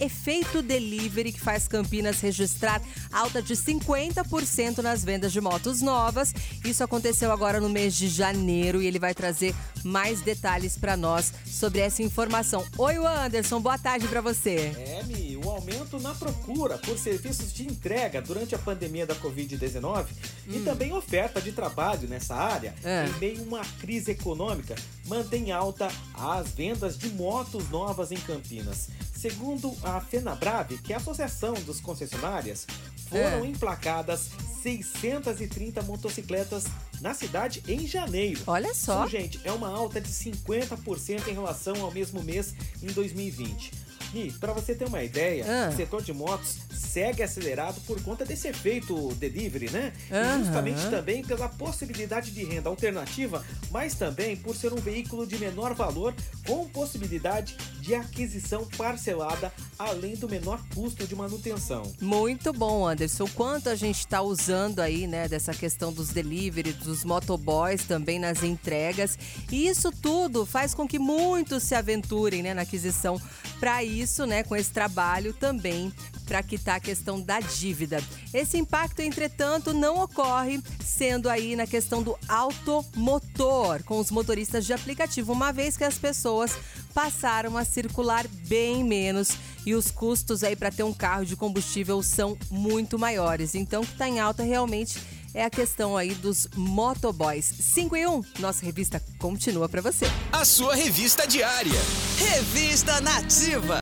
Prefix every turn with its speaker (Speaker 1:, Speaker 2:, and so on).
Speaker 1: Efeito Delivery, que faz Campinas registrar alta de 50% nas vendas de motos novas. Isso aconteceu agora no mês de janeiro e ele vai trazer mais detalhes para nós sobre essa informação. Oi, Anderson, boa tarde para você.
Speaker 2: É, Mi, aumento na procura por serviços de entrega durante a pandemia da Covid-19 hum. e também oferta de trabalho nessa área, é. em meio a uma crise econômica, mantém alta as vendas de motos novas em Campinas. Segundo a FenaBrave, que é a Associação dos Concessionárias, foram é. emplacadas 630 motocicletas na cidade em janeiro.
Speaker 1: Olha só.
Speaker 2: Isso, gente, é uma alta de 50% em relação ao mesmo mês em 2020. E, para você ter uma ideia, ah. o setor de motos segue acelerado por conta desse efeito delivery, né? E justamente também pela possibilidade de renda alternativa, mas também por ser um veículo de menor valor com possibilidade de aquisição parcelada, além do menor custo de manutenção.
Speaker 1: Muito bom, Anderson. O quanto a gente está usando aí, né, dessa questão dos delivery, dos motoboys também nas entregas. E isso tudo faz com que muitos se aventurem, né, na aquisição para isso, né, com esse trabalho também para quitar a questão da dívida. Esse impacto, entretanto, não ocorre sendo aí na questão do automotor, com os motoristas de aplicativo, uma vez que as pessoas passaram a circular bem menos e os custos aí para ter um carro de combustível são muito maiores. Então, o que está em alta realmente é a questão aí dos motoboys. 5 em 1, nossa revista continua para você.
Speaker 3: A sua revista diária. Revista Nativa.